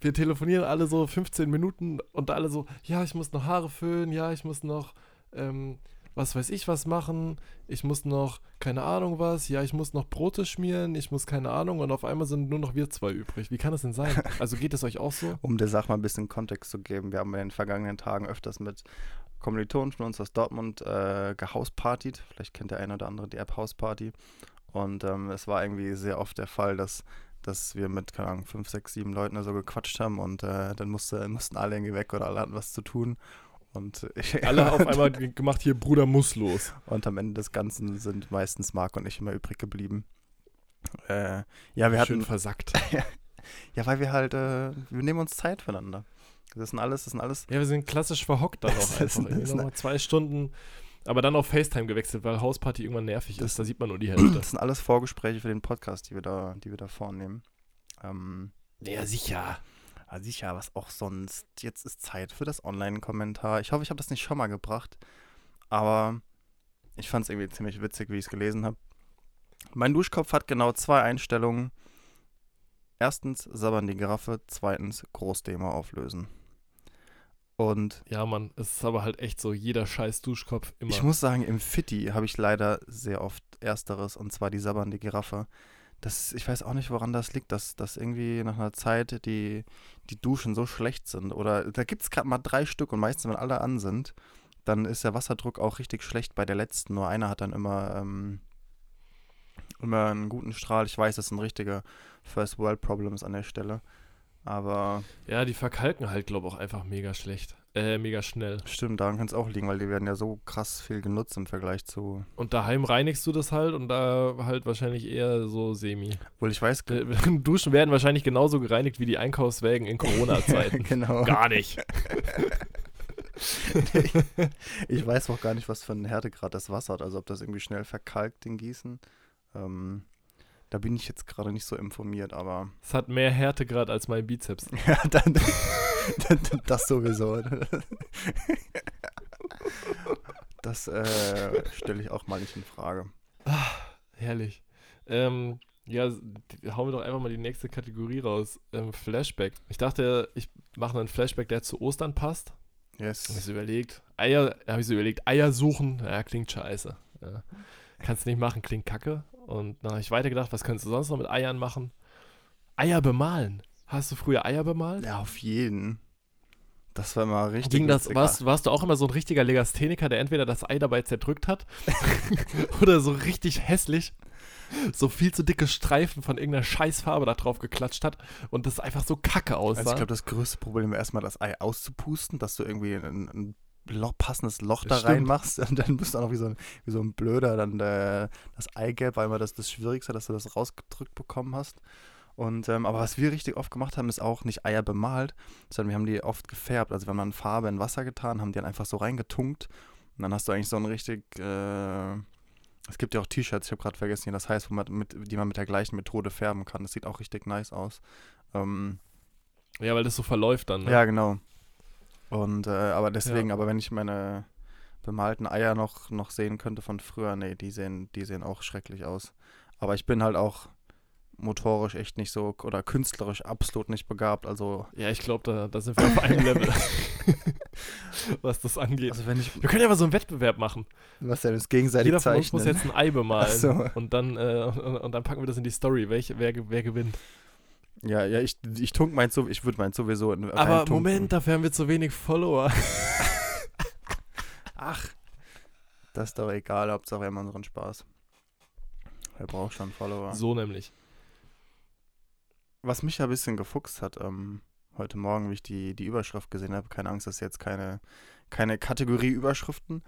wir telefonieren alle so 15 Minuten und alle so, ja, ich muss noch Haare föhnen, ja, ich muss noch, ähm, was weiß ich was machen, ich muss noch, keine Ahnung was, ja, ich muss noch Brote schmieren, ich muss keine Ahnung und auf einmal sind nur noch wir zwei übrig. Wie kann das denn sein? Also geht es euch auch so? Um der Sache mal ein bisschen Kontext zu geben, wir haben in den vergangenen Tagen öfters mit Kommilitonen von uns aus Dortmund äh, gehauspartied. Vielleicht kennt der eine oder andere die App Hausparty. Und ähm, es war irgendwie sehr oft der Fall, dass, dass wir mit, keine Ahnung, fünf, sechs, sieben Leuten oder so gequatscht haben und äh, dann musste, mussten alle irgendwie weg oder alle hatten was zu tun. Und ich, Alle auf einmal ge- gemacht, hier Bruder muss los. Und am Ende des Ganzen sind meistens Marc und ich immer übrig geblieben. Äh, ja, wir hatten Schön versackt. Ja, weil wir halt, äh, wir nehmen uns Zeit füreinander. Das sind alles, das sind alles. Ja, wir sind klassisch verhockt auch ist- einfach. ist nochmal zwei Stunden, aber dann auf FaceTime gewechselt, weil Hausparty irgendwann nervig Das- ist. Da sieht man nur die Hälfte. Das sind alles Vorgespräche für den Podcast, die wir da, die wir da vornehmen. Ähm, ja, sicher. Ja, sicher, was auch sonst. Jetzt ist Zeit für das Online-Kommentar. Ich hoffe, ich habe das nicht schon mal gebracht, aber ich fand es irgendwie ziemlich witzig, wie ich es gelesen habe. Mein Duschkopf hat genau zwei Einstellungen. Erstens sabbern die Giraffe, zweitens Großdemo auflösen. Und Ja, Mann, es ist aber halt echt so, jeder scheiß Duschkopf immer. Ich muss sagen, im Fitti habe ich leider sehr oft Ersteres, und zwar die sabbernde Giraffe. Das, ich weiß auch nicht, woran das liegt, dass, dass irgendwie nach einer Zeit die, die Duschen so schlecht sind. Oder da gibt es gerade mal drei Stück und meistens, wenn alle an sind, dann ist der Wasserdruck auch richtig schlecht bei der letzten. Nur einer hat dann immer, ähm, immer einen guten Strahl. Ich weiß, das sind richtige First World Problems an der Stelle. Aber ja, die verkalken halt, glaube ich, auch einfach mega schlecht. Äh, mega schnell. stimmt, daran kann es auch liegen, weil die werden ja so krass viel genutzt im Vergleich zu. Und daheim reinigst du das halt und da halt wahrscheinlich eher so semi. Obwohl ich weiß, Äh, Duschen werden wahrscheinlich genauso gereinigt wie die Einkaufswägen in Corona-Zeiten. genau. Gar nicht. Ich weiß auch gar nicht, was für einen Härtegrad das Wasser hat. Also ob das irgendwie schnell verkalkt, den Gießen. Ähm, da bin ich jetzt gerade nicht so informiert, aber Es hat mehr Härtegrad als mein Bizeps. ja, dann, dann das sowieso. Das äh, stelle ich auch mal nicht in Frage. Herrlich. Ähm, ja, hauen wir doch einfach mal die nächste Kategorie raus. Ähm, Flashback. Ich dachte, ich mache einen Flashback, der zu Ostern passt. Hab ich Yes. so überlegt. Eier, habe ich so überlegt, Eier suchen, ja, klingt scheiße. Ja. Kannst du nicht machen, klingt kacke. Und dann habe ich weitergedacht, was könntest du sonst noch mit Eiern machen? Eier bemalen. Hast du früher Eier bemalt? Ja, auf jeden. Das war mal richtig. Ging das, warst, warst du auch immer so ein richtiger Legastheniker, der entweder das Ei dabei zerdrückt hat oder so richtig hässlich so viel zu dicke Streifen von irgendeiner Scheißfarbe da drauf geklatscht hat und das einfach so kacke aussah? Also ich glaube, das größte Problem wäre erstmal das Ei auszupusten, dass du irgendwie ein, ein Loch, passendes Loch da reinmachst und dann bist du auch noch wie so ein, wie so ein Blöder dann äh, das Eigelb, weil immer das das Schwierigste, dass du das rausgedrückt bekommen hast. Und ähm, aber was wir richtig oft gemacht haben, ist auch nicht Eier bemalt, sondern wir haben die oft gefärbt. Also wir haben dann Farbe in Wasser getan, haben die dann einfach so reingetunkt und dann hast du eigentlich so ein richtig äh, es gibt ja auch T-Shirts, ich habe gerade vergessen, wie das heißt, wo man mit, die man mit der gleichen Methode färben kann. Das sieht auch richtig nice aus. Ähm, ja, weil das so verläuft dann. Ne? ja, genau. Und, äh, aber deswegen, Ja. aber wenn ich meine bemalten Eier noch, noch sehen könnte von früher, nee, die sehen, die sehen auch schrecklich aus. Aber ich bin halt auch motorisch echt nicht so oder künstlerisch absolut nicht begabt. Also, Ja, ich glaube, da, da sind wir auf einem Level, was das angeht. also wenn ich, Wir können ja mal so einen Wettbewerb machen. was denn das gegenseitig Jeder von uns muss zeichnen. jetzt ein Ei bemalen. So. Und dann, äh, und, und dann packen wir das in die Story, welche, wer, wer gewinnt. Ja, ja, ich, ich tunk meins so, ich würde meins sowieso in, Aber. Moment, dafür haben wir zu wenig Follower. Ach, das ist doch egal, Hauptsache wir haben unseren Spaß. Wer braucht schon Follower? So nämlich. Was mich ja ein bisschen gefuchst hat, ähm, heute Morgen, wie ich die, die Überschrift gesehen habe, keine Angst, das ist jetzt keine, keine Kategorie Überschriften.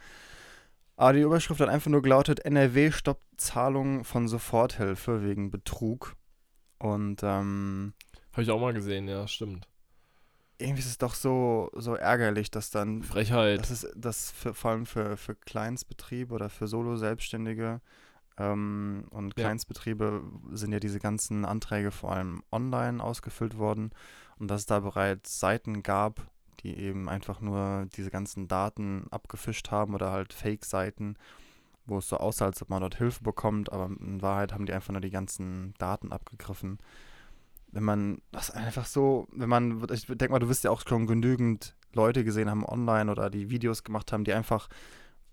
Aber die Überschrift hat einfach nur gelautet, NRW stoppt Zahlungen von Soforthilfe wegen Betrug. Und ähm, Habe ich auch mal gesehen, ja, stimmt. irgendwie ist es doch so, so ärgerlich, dass dann Frechheit. Das ist das für, vor allem für, für Kleinstbetriebe oder für Solo-Selbstständige ähm, und Ja. Kleinstbetriebe sind ja diese ganzen Anträge vor allem online ausgefüllt worden und dass es da bereits Seiten gab, die eben einfach nur diese ganzen Daten abgefischt haben oder halt Fake-Seiten, wo es so aussah, als ob man dort Hilfe bekommt, aber in Wahrheit haben die einfach nur die ganzen Daten abgegriffen. Wenn man das einfach so, wenn man, ich denke mal, du wirst ja auch schon genügend Leute gesehen haben online oder die Videos gemacht haben, die einfach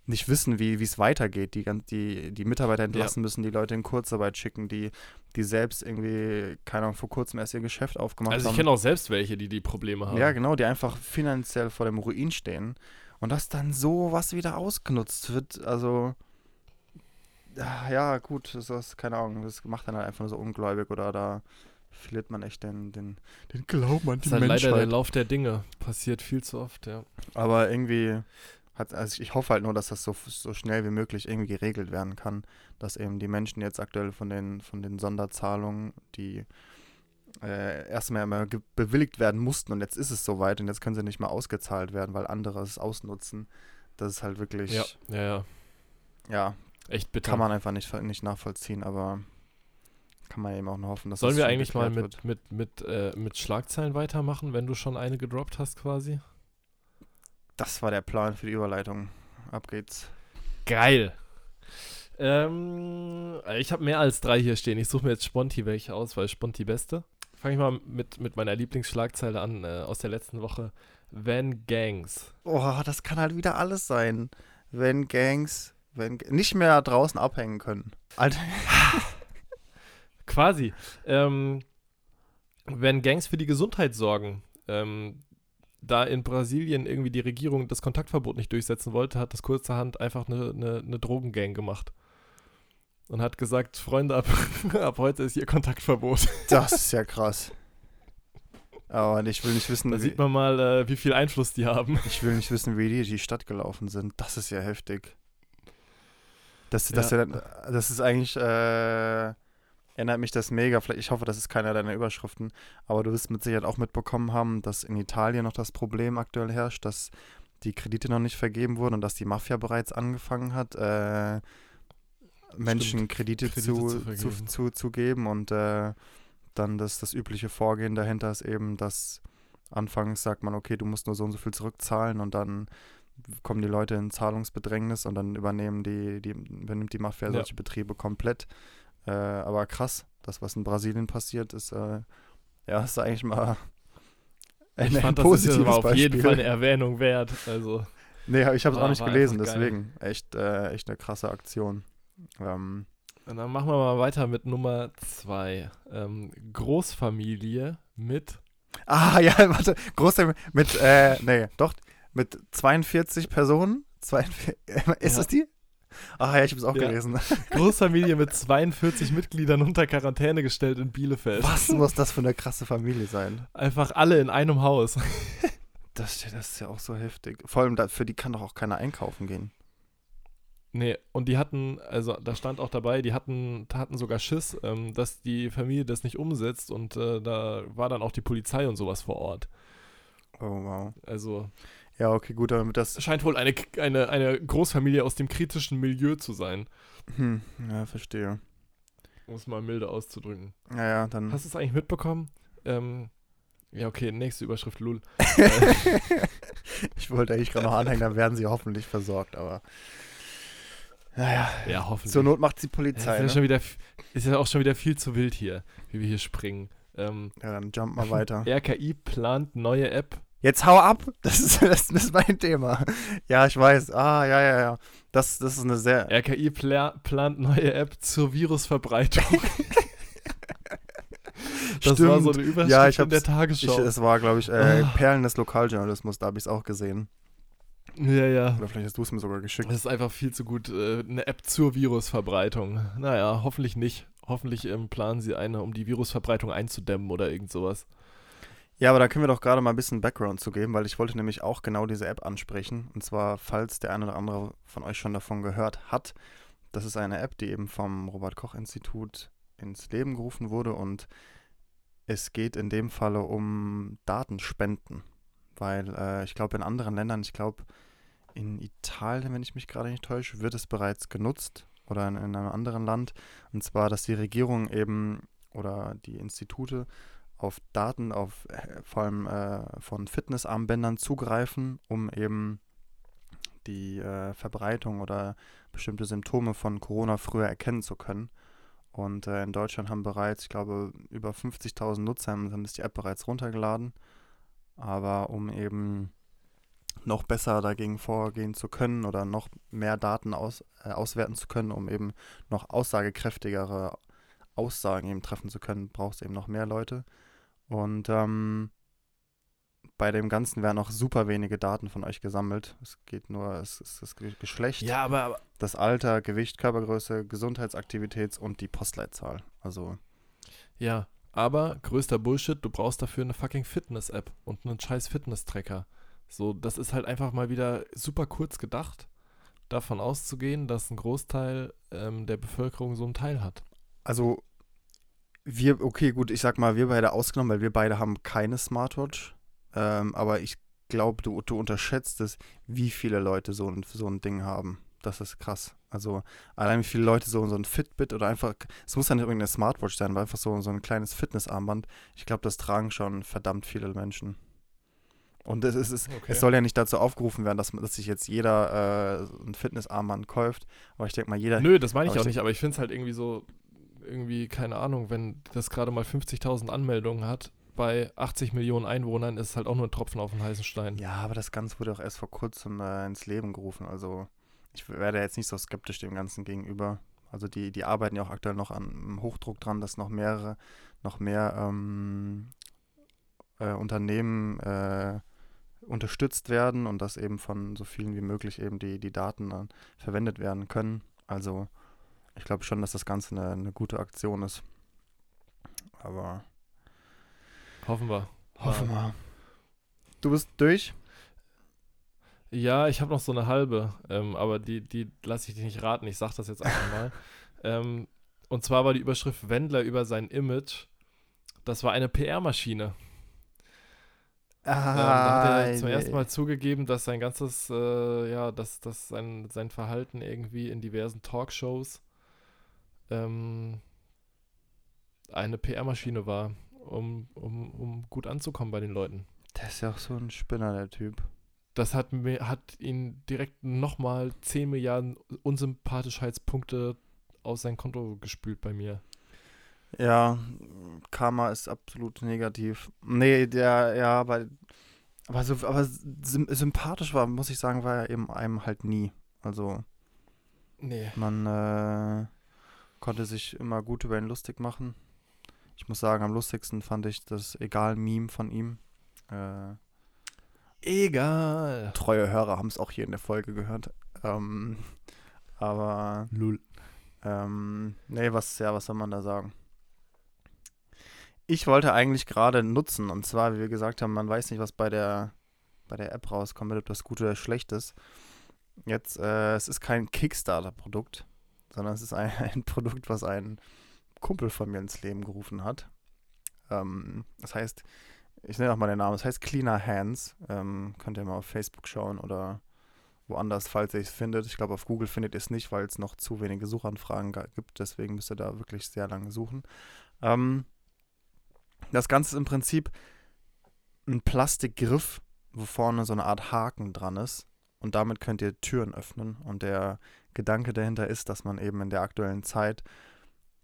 nicht wissen, wie es weitergeht, die, die die Mitarbeiter entlassen müssen, die Leute in Kurzarbeit schicken, die, die selbst irgendwie, keine Ahnung, vor kurzem erst ihr Geschäft aufgemacht Also ich haben. kenne auch selbst welche, die die Probleme haben. Ja, genau, die einfach finanziell vor dem Ruin stehen. Und dass dann so was wieder ausgenutzt wird, also ja, gut, das ist, keine Ahnung, das macht dann halt einfach nur so ungläubig oder da verliert man echt den, den, den Glauben an Das die ist halt leider der Menschheit. Lauf der Dinge. Passiert viel zu oft, ja. Aber irgendwie hat, also ich hoffe halt nur, dass das so, so schnell wie möglich irgendwie geregelt werden kann, dass eben die Menschen jetzt aktuell von den, von den Sonderzahlungen, die äh, erstmal immer bewilligt werden mussten und jetzt ist es soweit und jetzt können sie nicht mehr ausgezahlt werden, weil andere es ausnutzen. Das ist halt wirklich, Ja, ja, ja, ja. Echt bitter. kann man einfach nicht, nicht nachvollziehen, aber kann man eben auch nur hoffen, dass Sollen das wir eigentlich mal mit, mit, mit, äh, mit Schlagzeilen weitermachen, wenn du schon eine gedroppt hast quasi? Das war der Plan für die Überleitung. Ab geht's. Geil. Ähm, ich habe mehr als drei hier stehen. Ich suche mir jetzt Sponti welche aus, weil Sponti beste. Fange ich mal mit, mit meiner Lieblingsschlagzeile an äh, aus der letzten Woche. Van Gangs. Oh, das kann halt wieder alles sein. Wenn Gangs wenn, nicht mehr draußen abhängen können. Alter, Quasi. Ähm, wenn Gangs für die Gesundheit sorgen, ähm, da in Brasilien irgendwie die Regierung das Kontaktverbot nicht durchsetzen wollte, hat das kurzerhand einfach eine, eine, eine Drogengang gemacht. Und hat gesagt, Freunde, ab, ab heute ist ihr Kontaktverbot. das ist ja krass. Aber ich will nicht wissen, Da wie, sieht man mal, äh, wie viel Einfluss die haben. ich will nicht wissen, wie die die Stadt gelaufen sind. Das ist ja heftig. Das, das, Ja. dann- das ist eigentlich, äh, erinnert mich das mega. Vielleicht, ich hoffe, das ist keiner deiner Überschriften. Aber du wirst mit Sicherheit auch mitbekommen haben, dass in Italien noch das Problem aktuell herrscht, dass die Kredite noch nicht vergeben wurden und dass die Mafia bereits angefangen hat, äh, Menschen Kredite, Kredite zu, zu zu, zu, zu geben und äh, dann das, das übliche Vorgehen dahinter ist eben, dass anfangs sagt man, okay, du musst nur so und so viel zurückzahlen und dann kommen die Leute in Zahlungsbedrängnis und dann übernehmen die, die übernimmt die Mafia Ja. solche Betriebe komplett. Äh, aber krass, das, was in Brasilien passiert, ist, äh, ja, ist eigentlich mal ein, Ich ein fand, das ist positives auf jeden Beispiel. Fall eine Erwähnung wert. Also, Nee, ich habe es auch nicht war gelesen, deswegen echt, äh, echt eine krasse Aktion. Ähm, und dann machen wir mal weiter mit Nummer zwei. Ähm, Großfamilie mit ah, ja, warte, große mit, äh, nee, doch, mit 42 Personen? 42, ist Ja. das die? Ah ja, ich habe es auch Ja. gelesen. Großfamilie mit 42 Mitgliedern unter Quarantäne gestellt in Bielefeld. Was muss das für eine krasse Familie sein? Einfach alle in einem Haus. Das, das ist ja auch so heftig. Vor allem, für die kann doch auch keiner einkaufen gehen. Nee, und die hatten, also da stand auch dabei, die hatten, hatten sogar Schiss, ähm, dass die Familie das nicht umsetzt und äh, da war dann auch die Polizei und sowas vor Ort. Oh, wow. Also Ja, okay, gut, damit das. scheint wohl eine, eine, eine Großfamilie aus dem kritischen Milieu zu sein, Hm, ja, verstehe. um es mal milde auszudrücken. Ja, ja, dann. Hast du es eigentlich mitbekommen? Ähm, ja, okay, nächste Überschrift, Lul. ich wollte eigentlich gerade noch anhängen, dann werden sie hoffentlich versorgt, aber. Naja, Ja, hoffentlich. zur Not macht die Ja, Polizei. ist, ja ne? wieder, ist ja auch schon wieder viel zu wild hier, wie wir hier springen. Ähm, Ja, dann jump mal weiter. RKI plant neue App. Jetzt hau ab! Das ist, das ist mein Thema. Ja, ich weiß. Ah, ja, ja, ja. Das, das ist eine sehr. RKI pla plant neue App zur Virusverbreitung. das war so eine Überschrift Ja, ich in der Ich, Tagesschau. es war, glaube ich, äh, Ah. Perlen des Lokaljournalismus, da habe ich es auch gesehen. ja, ja. Oder vielleicht hast du es mir sogar geschickt. Das ist einfach viel zu gut. Äh, eine App zur Virusverbreitung. Naja, hoffentlich nicht. Hoffentlich ähm, planen sie eine, um die Virusverbreitung einzudämmen oder irgend sowas. Ja, aber da können wir doch gerade mal ein bisschen Background zu geben, weil ich wollte nämlich auch genau diese App ansprechen. Und zwar, falls der eine oder andere von euch schon davon gehört hat, das ist eine App, die eben vom Robert-Koch-Institut ins Leben gerufen wurde und es geht in dem Falle um Datenspenden. Weil äh, ich glaube, in anderen Ländern, ich glaube, in Italien, wenn ich mich gerade nicht täusche, wird es bereits genutzt oder in, in einem anderen Land. Und zwar, dass die Regierung eben oder die Institute auf Daten, auf äh, vor allem äh, von Fitnessarmbändern zugreifen, um eben die äh, Verbreitung oder bestimmte Symptome von Corona früher erkennen zu können. Und äh, in Deutschland haben bereits, ich glaube, über 50.000 Nutzer haben, die App bereits runtergeladen. Aber um eben noch besser dagegen vorgehen zu können oder noch mehr Daten aus, äh, auswerten zu können, um eben noch aussagekräftigere Aussagen eben treffen zu können, braucht es eben noch mehr Leute. Und ähm, bei dem Ganzen werden auch super wenige Daten von euch gesammelt. Es geht nur, es ist das Ge- Geschlecht, Ja, aber, aber das Alter, Gewicht, Körpergröße, Gesundheitsaktivitäts und die Postleitzahl. Also, ja, aber größter Bullshit, du brauchst dafür eine fucking Fitness-App und einen scheiß Fitness-Tracker. So, das ist halt einfach mal wieder super kurz gedacht, davon auszugehen, dass ein Großteil ähm, der Bevölkerung so einen Teil hat. also wir, okay, gut, ich sag mal, wir beide ausgenommen, weil wir beide haben keine Smartwatch. Ähm, aber ich glaube, du, du unterschätzt es, wie viele Leute so ein, so ein Ding haben. Das ist krass. Also allein wie viele Leute so, so ein Fitbit oder einfach, es muss ja nicht irgendeine Smartwatch sein, aber einfach so, so ein kleines Fitnessarmband. Ich glaube, das tragen schon verdammt viele Menschen. Und es, ist, es, es soll ja nicht dazu aufgerufen werden, dass, dass sich jetzt jeder äh, ein Fitnessarmband kauft. Aber ich denke mal, jeder. Nö, das meine ich auch ich- nicht, aber ich finde es halt irgendwie so, irgendwie, keine Ahnung, wenn das gerade mal 50.000 Anmeldungen hat, bei 80 Millionen Einwohnern ist es halt auch nur ein Tropfen auf den heißen Stein. Ja, aber das Ganze wurde auch erst vor kurzem äh, ins Leben gerufen. Also ich werde jetzt nicht so skeptisch dem Ganzen gegenüber. Also die, die arbeiten ja auch aktuell noch an Hochdruck dran, dass noch mehrere, noch mehr ähm, äh, Unternehmen äh, unterstützt werden und dass eben von so vielen wie möglich eben die, die Daten dann verwendet werden können. Also ich glaube schon, dass das Ganze eine, eine gute Aktion ist. Aber Hoffen wir. hoffen wir. Du bist durch? Ja, ich habe noch so eine halbe, ähm, aber die, die lasse ich dir nicht raten. Ich sage das jetzt einfach mal. ähm, und zwar war die Überschrift Wendler über sein Image. Das war eine PR-Maschine. Ähm, da hat er zum ersten Mal zugegeben, dass sein ganzes, äh, ja, dass, dass sein, sein Verhalten irgendwie in diversen Talkshows ähm, eine PR-Maschine war, um, um, um gut anzukommen bei den Leuten. Der ist ja auch so ein Spinner, der Typ. das hat, mir, hat ihn direkt nochmal 10 Milliarden Unsympathischheitspunkte aus sein Konto gespült bei mir. Ja, Karma ist absolut negativ. Nee, der, ja, aber, aber, so, aber sym sympathisch war, muss ich sagen, war er eben einem halt nie. Also, Nee. man äh, konnte sich immer gut über ihn lustig machen. Ich muss sagen, am lustigsten fand ich das Egal-Meme von ihm. Äh, Egal. treue Hörer haben es auch hier in der Folge gehört. Ähm, aber Lull. Ähm, nee, was, ja, was soll man da sagen? Ich wollte eigentlich gerade nutzen, und zwar, wie wir gesagt haben, man weiß nicht, was bei der, bei der App rauskommt, ob das gut oder schlecht ist. Jetzt, äh, es ist kein Kickstarter-Produkt, sondern es ist ein, ein Produkt, was ein Kumpel von mir ins Leben gerufen hat. Ähm, das heißt, ich nenne auch mal den Namen, es heißt Cleaner Hands. Ähm, könnt ihr mal auf Facebook schauen oder woanders, falls ihr es findet. Ich glaube, auf Google findet ihr es nicht, weil es noch zu wenige Suchanfragen gibt. Deswegen müsst ihr da wirklich sehr lange suchen. Ähm, das Ganze ist im Prinzip ein Plastikgriff, wo vorne so eine Art Haken dran ist. Und damit könnt ihr Türen öffnen. Und der Gedanke dahinter ist, dass man eben in der aktuellen Zeit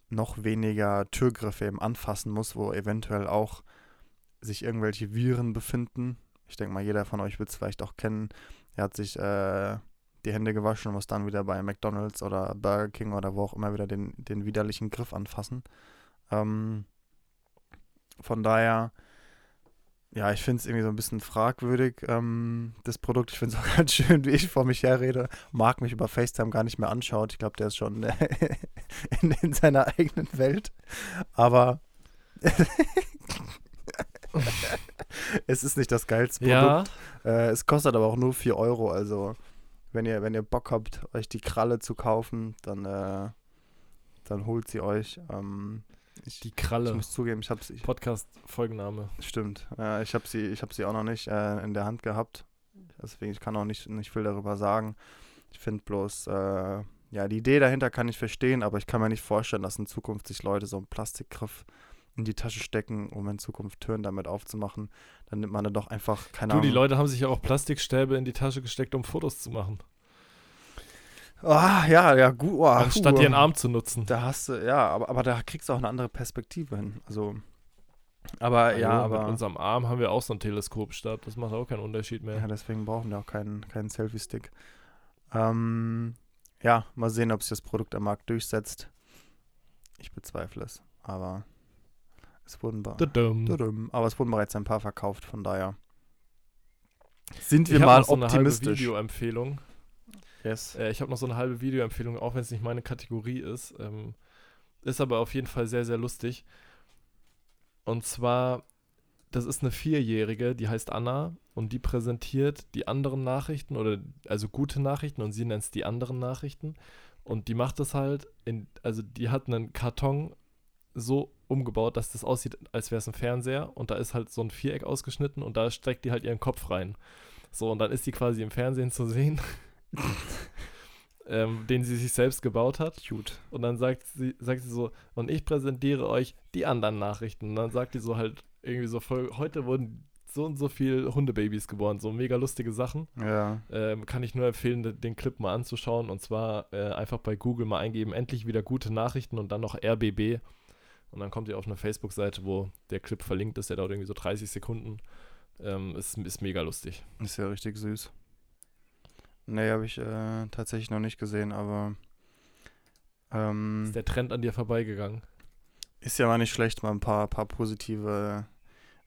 noch weniger Türgriffe eben anfassen muss, wo eventuell auch sich irgendwelche Viren befinden. Ich denke mal, jeder von euch wird es vielleicht auch kennen. Er hat sich äh, die Hände gewaschen und muss dann wieder bei McDonalds oder Burger King oder wo auch immer wieder den, den widerlichen Griff anfassen. Ähm, von daher, ja, ich finde es irgendwie so ein bisschen fragwürdig, ähm, das Produkt. Ich finde es auch ganz schön, wie ich vor mich herrede. Marc mich über FaceTime gar nicht mehr anschaut. Ich glaube, der ist schon in, in seiner eigenen Welt. Aber es ist nicht das geilste Produkt. Ja, Äh, es kostet aber auch nur 4 Euro. Also, wenn ihr, wenn ihr Bock habt, euch die Kralle zu kaufen, dann, äh, dann holt sie euch. Ähm, ich, die ich Kralle. muss zugeben, ich habe sie. Podcast-Folgenname. Stimmt. Äh, ich habe sie, ich hab sie auch noch nicht äh, in der Hand gehabt. Deswegen, ich kann auch nicht, nicht viel darüber sagen. Ich finde bloß, äh, ja, die Idee dahinter kann ich verstehen, aber ich kann mir nicht vorstellen, dass in Zukunft sich Leute so einen Plastikgriff in die Tasche stecken, um in Zukunft Türen damit aufzumachen. Dann nimmt man dann doch einfach, keine Du, die Ahnung. Leute haben sich ja auch Plastikstäbe in die Tasche gesteckt, um Fotos zu machen. Ah, ja, ja, gut. Oh, Ach, statt ihren Arm zu nutzen. Da hast du, ja, aber, aber da kriegst du auch eine andere Perspektive hin. Also, aber ja, Hallo, aber. Mit unserem Arm haben wir auch so einen Teleskopstab. Das macht auch keinen Unterschied mehr. Ja, deswegen brauchen wir auch keinen, keinen Selfie-Stick. Ähm, ja, mal sehen, ob sich das Produkt am Markt durchsetzt. Ich bezweifle es, aber es wurden, aber es wurden bereits ein paar verkauft, von daher sind wir Ich mal so eine halbe optimistisch. Videoempfehlung. Yes. Äh, ich habe noch so eine halbe Videoempfehlung, auch wenn es nicht meine Kategorie ist. Ähm, ist aber auf jeden Fall sehr, sehr lustig. Und zwar, das ist eine Vierjährige, die heißt Anna und die präsentiert die anderen Nachrichten oder also gute Nachrichten und sie nennt es die anderen Nachrichten. Und die macht das halt, in, also die hat einen Karton so umgebaut, dass das aussieht, als wäre es ein Fernseher und da ist halt so ein Viereck ausgeschnitten und da steckt die halt ihren Kopf rein. So, und dann ist die quasi im Fernsehen zu sehen, ähm, den sie sich selbst gebaut hat. Cute. Und dann sagt sie, sagt sie so, und ich präsentiere euch die anderen Nachrichten. Und dann sagt die so halt irgendwie so voll, heute wurden so und so viele Hundebabys geboren, so mega lustige Sachen. Ja. Ähm, kann ich nur empfehlen, de- den Clip mal anzuschauen. Und zwar äh, einfach bei Google mal eingeben, endlich wieder gute Nachrichten und dann noch RBB. Und dann kommt ihr auf eine Facebook-Seite, wo der Clip verlinkt ist. Der dauert irgendwie so 30 Sekunden. Ähm, ist, ist mega lustig. Ist ja richtig süß. Nee, habe ich äh, tatsächlich noch nicht gesehen, aber ähm, Ist der Trend an dir vorbeigegangen? Ist ja mal nicht schlecht, mal ein paar, paar positive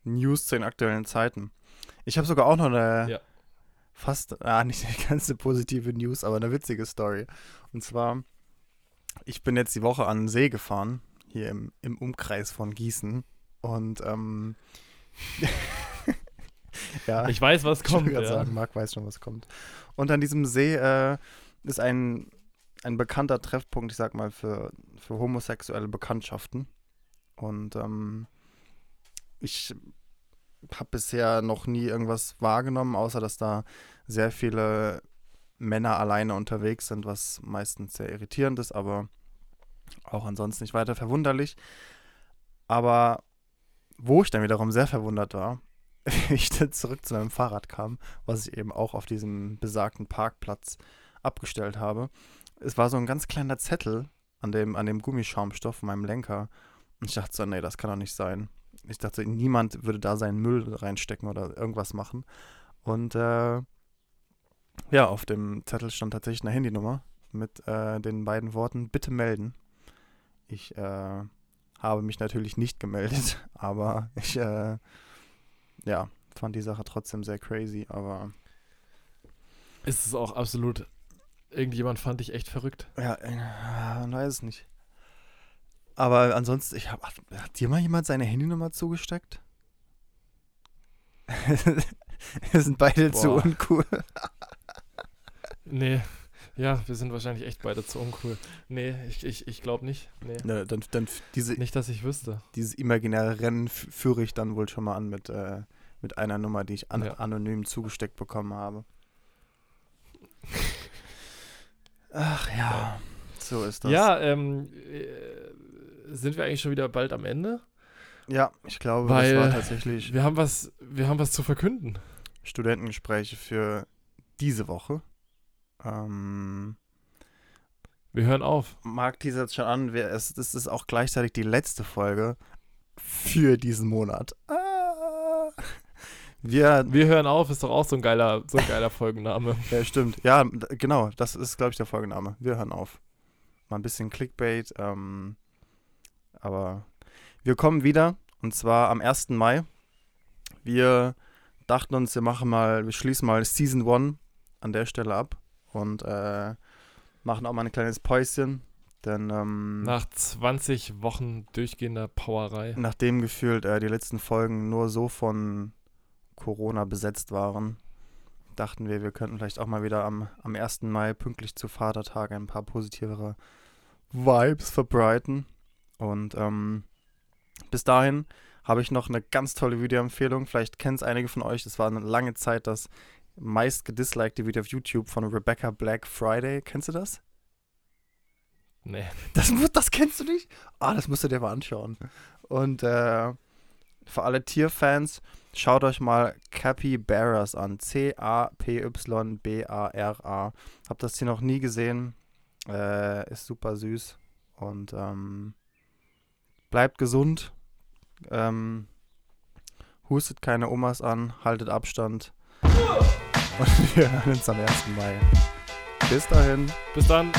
News zu den aktuellen Zeiten. Ich habe sogar auch noch eine Ja. fast, ah, nicht eine ganze positive News, aber eine witzige Story. Und zwar, ich bin jetzt die Woche an den See gefahren, hier im, im Umkreis von Gießen. Und, ähm, ja, Ich weiß, was ich kommt. gerade Ja. sagen, Marc weiß schon, was kommt. Und an diesem See äh, ist ein, ein bekannter Treffpunkt, ich sag mal, für, für homosexuelle Bekanntschaften. Und ähm, ich habe bisher noch nie irgendwas wahrgenommen, außer dass da sehr viele Männer alleine unterwegs sind, was meistens sehr irritierend ist, aber auch ansonsten nicht weiter verwunderlich. Aber wo ich dann wiederum sehr verwundert war, ich dann zurück zu meinem Fahrrad kam, was ich eben auch auf diesem besagten Parkplatz abgestellt habe. Es war so ein ganz kleiner Zettel an dem, an dem Gummischaumstoff von meinem Lenker. Und ich dachte so, nee, das kann doch nicht sein. Ich dachte, niemand würde da seinen Müll reinstecken oder irgendwas machen. Und äh, ja, auf dem Zettel stand tatsächlich eine Handynummer mit äh, den beiden Worten, bitte melden. Ich äh, habe mich natürlich nicht gemeldet, aber ich, äh, ja, fand die Sache trotzdem sehr crazy, aber Ist es auch absolut. Irgendjemand fand dich echt verrückt. ja, äh, man weiß es nicht. Aber ansonsten, ich hab, hat, dir mal jemand seine Handynummer zugesteckt? Wir sind beide zu Boah. uncool. Nee. Ja, wir sind wahrscheinlich echt beide zu uncool. Nee, ich, ich, ich glaube nicht. Nee. Ne, dann, dann diese, Nicht, dass ich wüsste. dieses imaginäre Rennen führe ich dann wohl schon mal an mit, äh, mit einer Nummer, die ich an, Ja. anonym zugesteckt bekommen habe. Ach ja, so ist das. Ja, ähm, äh, sind wir eigentlich schon wieder bald am Ende? ja ich glaube, Weil das war tatsächlich Wir haben was, wir haben was zu verkünden. Studentengespräche für diese Woche. Ähm, Wir hören auf. Marc teasert schon an, wir, es, das ist auch gleichzeitig die letzte Folge für diesen Monat. Ah. Wir, Wir hören auf, ist doch auch so ein geiler, so ein geiler Folgenname. ja, stimmt. Ja, genau, das ist, glaube ich, der Folgename. Wir hören auf. Mal ein bisschen Clickbait, ähm, aber wir kommen wieder und zwar am 1. Mai. Wir dachten uns, wir machen mal, wir schließen mal Season 1 an der Stelle ab und äh, machen auch mal ein kleines Päuschen, denn ähm, Nach 20 Wochen durchgehender Powerei. nachdem gefühlt äh, die letzten Folgen nur so von Corona besetzt waren, dachten wir, wir könnten vielleicht auch mal wieder am, am 1. Mai pünktlich zu Vatertag ein paar positivere Vibes verbreiten. Und ähm, bis dahin habe ich noch eine ganz tolle Videoempfehlung. Vielleicht kennen es einige von euch. Das war eine lange Zeit das meist gedislikte Video auf YouTube von Rebecca Black Friday. Kennst du das? Nee. Das, das kennst du nicht? Ah, das musst du dir mal anschauen. Und äh, für alle Tierfans, schaut euch mal Capybaras an. C-A-P-Y-B-A-R-A. Hab das Tier noch nie gesehen. Äh, ist super süß. Und ähm, bleibt gesund. Ähm, hustet keine Omas an. Haltet Abstand. Und wir hören uns am 1. Mai. Bis dahin. Bis dann.